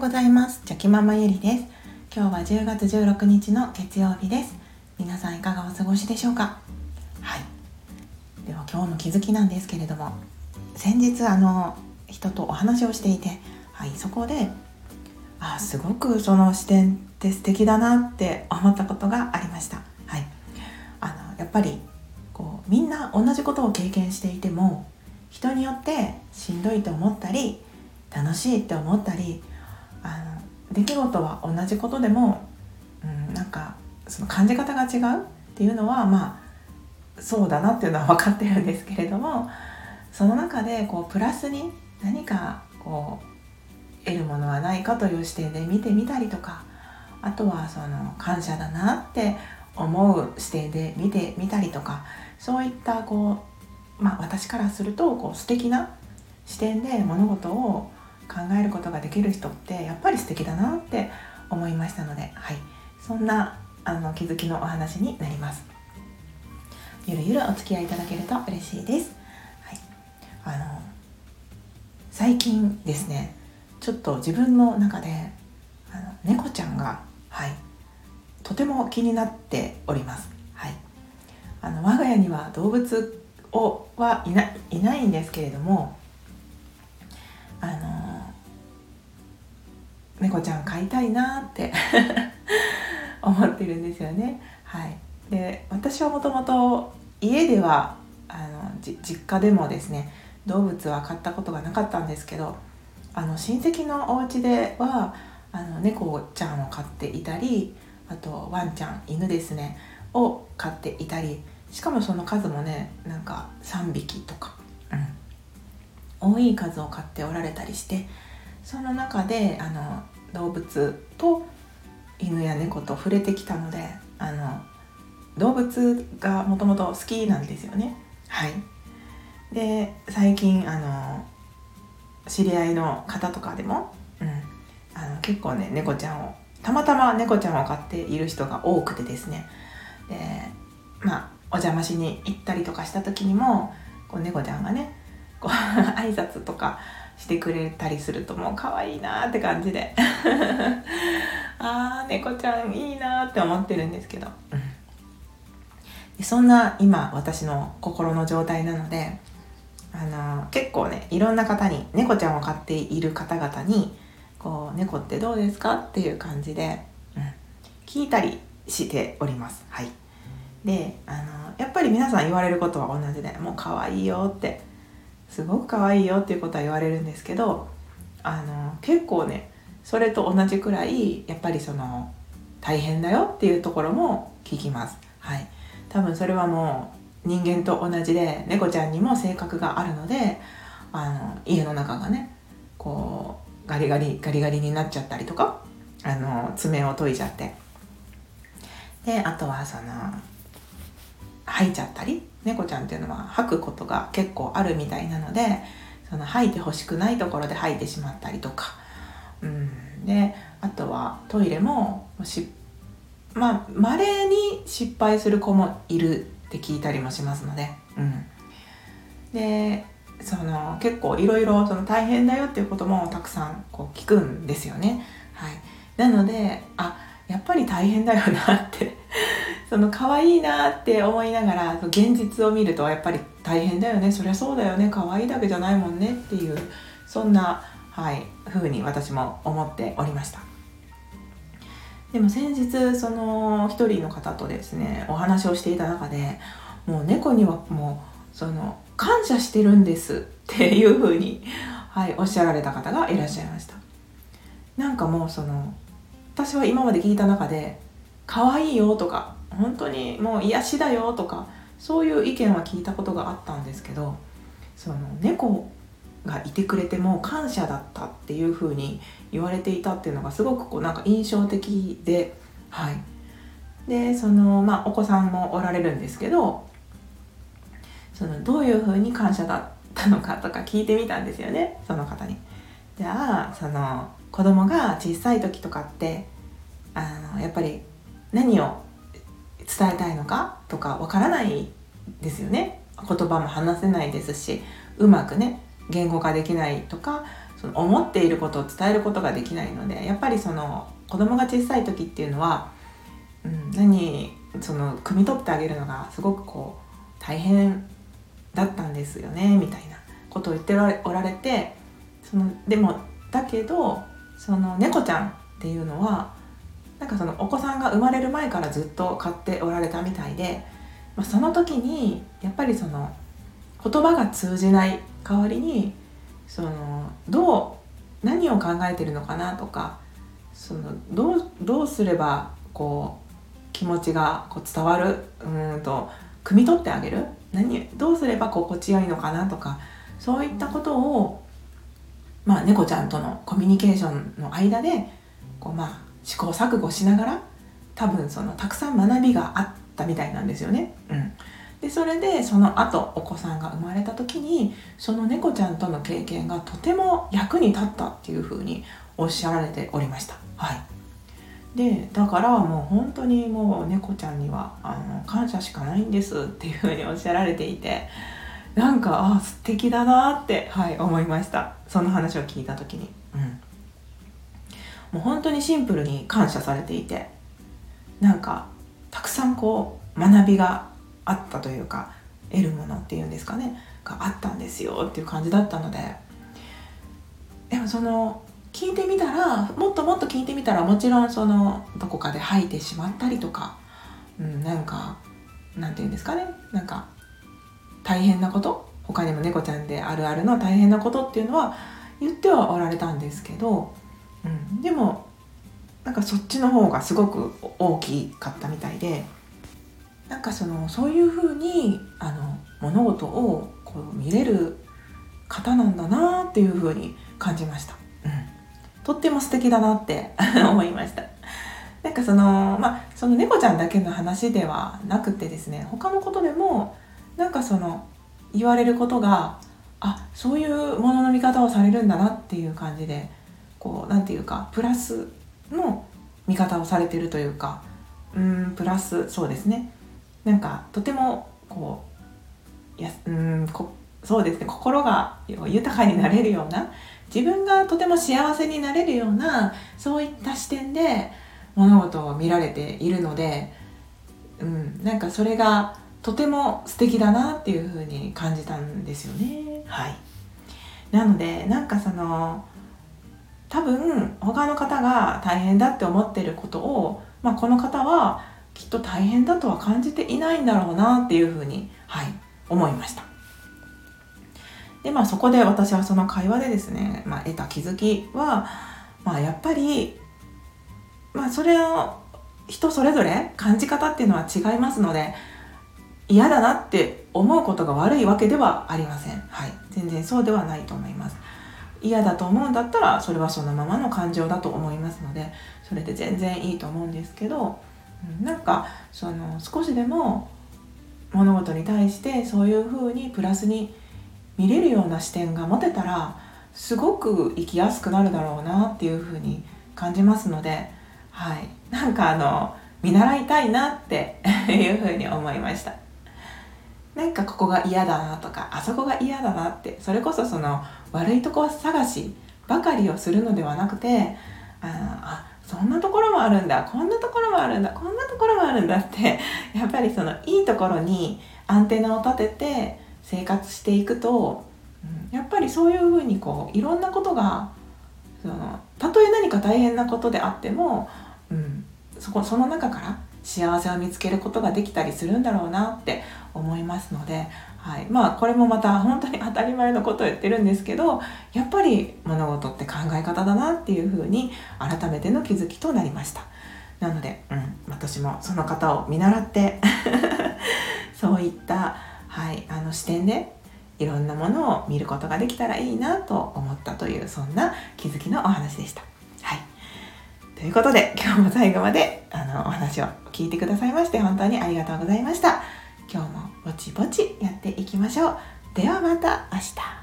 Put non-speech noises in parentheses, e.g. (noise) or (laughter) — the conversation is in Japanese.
うございます。チョキママゆりです。今日は10月16日の月曜日です。皆さんいかがお過ごしでしょうか？はい。では今日の気づきなんですけれども先日あの人とお話をしていてはいそこであすごくその視点って素敵だなって思ったことがありました。はい。あのやっぱりこうみんな同じことを経験していても人によってしんどいと思ったり楽しいって思ったりあの出来事は同じことでも、うん、なんかその感じ方が違うっていうのはまあそうだなっていうのは分かってるんですけれどもその中でこうプラスに何かこう得るものはないかという視点で見てみたりとかあとはその感謝だなって思う視点で見てみたりとかそういったこう、まあ、私からするとこう素敵な視点で物事を考えることができる人ってやっぱり素敵だなって思いましたので、はい、そんなあの気づきのお話になります。ゆるゆるお付き合いいただけると嬉しいです。はい、あの最近ですねちょっと自分の中であの猫ちゃんが、はい、とても気になっております。はい、あの我が家には動物をはいないないんですけれどもちゃん飼いたいなって (laughs) 思ってるんですよね。はい、で私はもともと家ではあの実家でもですね動物は飼ったことがなかったんですけどあの親戚のお家ではあの猫ちゃんを飼っていたりあとワンちゃん犬ですねを飼っていたりしかもその数もねなんか3匹とか、うん、多い数を飼っておられたりしてその中であの動物と犬や猫と触れてきたのであの動物がもともと好きなんですよね。はい、で最近あの知り合いの方とかでも、うん、あの結構ね猫ちゃんをたまたま猫ちゃんを飼っている人が多くてですねでまあお邪魔しに行ったりとかした時にもこう猫ちゃんがねこう (laughs) 挨拶とかしてくれたりするともう可愛いなって感じで。(laughs) あー猫ちゃんいいなって思ってるんですけど、そんな今私の心の状態なのであの結構ねいろんな方に猫ちゃんを飼っている方々にこう猫ってどうですかっていう感じで、うん、聞いたりしております。はい、であのやっぱり皆さん言われることは同じでもう可愛いよってすごく可愛いよっていうことは言われるんですけどあの結構ねそれと同じくらいやっぱりその大変だよっていうところも聞きます。はい、多分それはもう人間と同じで猫ちゃんにも性格があるのであの家の中がねこうガリガリガリガリになっちゃったりとかあの爪を研いじゃってであとはその吐いちゃったり猫ちゃんっていうのは吐くことが結構あるみたいなのでその吐いてほしくないところで吐いてしまったりとか、うん、であとはトイレもまあ稀に失敗する子もいるって聞いたりもしますので、うん、でその結構いろいろ大変だよっていうこともたくさんこう聞くんですよね。はい、なのであやっぱり大変だよなってその可愛いなって思いながら現実を見るとやっぱり大変だよね。そりゃそうだよね。可愛いだけじゃないもんねっていうそんな、はい、風に私も思っておりました。でも先日その一人の方とですねお話をしていた中でもう猫にはもうその感謝してるんですっていう風にはいおっしゃられた方がいらっしゃいました。なんかもうその私は今まで聞いた中で可愛いよとか本当にもう癒しだよとかそういう意見は聞いたことがあったんですけどその猫がいてくれても感謝だったっていう風に言われていたっていうのがすごくこうなんか印象的ではいでそのまあお子さんもおられるんですけどそのどういう風に感謝だったのかとか聞いてみたんですよねその方に。じゃあその子供が小さい時とかってあのやっぱり何を伝えたいのかとかわからないですよね。言葉も話せないですしうまくね言語化できないとかその思っていることを伝えることができないのでやっぱりその子供が小さい時っていうのは、うん、何その汲み取ってあげるのがすごくこう大変だったんですよねみたいなことを言っておられてそのでもだけどその猫ちゃんっていうのはなんかそのお子さんが生まれる前からずっと飼っておられたみたいで、まあ、その時にやっぱりその言葉が通じない代わりにそのどう何を考えてるのかなとかそのどうどうすればこう気持ちがこう伝わるうんと汲み取ってあげる何どうすれば心地よいのかなとかそういったことを、まあ、猫ちゃんとのコミュニケーションの間でこう、まあ、試行錯誤しながら多分そのたくさん学びがあったみたいなんですよね。うん、でそれでその後お子さんが生まれた時にその猫ちゃんとの経験がとても役に立ったっていうふうにおっしゃられておりました。はい、でだからもう本当にもう猫ちゃんにはあの感謝しかないんですっていうふうにおっしゃられていてなんかあ素敵だなって、はい、思いましたその話を聞いた時に。うんもう本当にシンプルに感謝されていてなんかたくさんこう学びがあったというか得るものっていうんですかねがあったんですよっていう感じだったのででもその聞いてみたらもっともっと聞いてみたらもちろんそのどこかで吐いてしまったりとか、うん、なんかなんて言うんですかねなんか大変なこと他にも猫ちゃんであるあるの大変なことっていうのは言ってはおられたんですけどうん、でもなんかそっちの方がすごく大きかったみたいでなんかそのそういうふうにあの物事をこう見れる方なんだなっていうふうに感じました、うん、とっても素敵だなって (laughs) 思いました。なんかそのまあその猫ちゃんだけの話ではなくてですね他のことでもなんかその言われることがあそういうものの見方をされるんだなっていう感じでこう何て言うかプラスの見方をされてるというかうんプラスそうですね。なんかとてもこうやうんこそうですね。心が豊かになれるような自分がとても幸せになれるようなそういった視点で物事を見られているので、うん、なんかそれがとても素敵だなっていうふうに感じたんですよね。はい、なのでなんかその多分他の方が大変だって思ってることを、まあ、この方はきっと大変だとは感じていないんだろうなっていうふうに、はい、思いました。でまあそこで私はその会話でですね、まあ、得た気づきは、まあ、やっぱり、まあ、それを人それぞれ感じ方っていうのは違いますので嫌だなって思うことが悪いわけではありません。はい、全然そうではないと思います。嫌だと思うんだったらそれはそのままの感情だと思いますのでそれで全然いいと思うんですけどなんかその少しでも物事に対してそういうふうにプラスに見れるような視点が持てたらすごく生きやすくなるだろうなっていうふうに感じますので、はい、なんかあの見習いたいなって (laughs) いうふうに思いました。なんかここが嫌だなとかあそこが嫌だなってそれこそその悪いとこ探しばかりをするのではなくてああそんなところもあるんだこんなところもあるんだこんなところもあるんだって (laughs) やっぱりそのいいところにアンテナを立てて生活していくと、うん、やっぱりそういうふうにこういろんなことがそのたとえ何か大変なことであっても、うん、そこその中から幸せを見つけることができたりするんだろうなって思いますので、はい、まあこれもまた本当に当たり前のことを言ってるんですけどやっぱり物事って考え方だなっていうふうに改めての気づきとなりました。なので、うん、私もその方を見習って (laughs) そういった、はい、あの視点でいろんなものを見ることができたらいいなと思ったというそんな気づきのお話でした。はい、ということで今日も最後まであのお話を聞いてくださいまして本当にありがとうございました。今日もぼちぼちやっていきましょう。ではまた明日。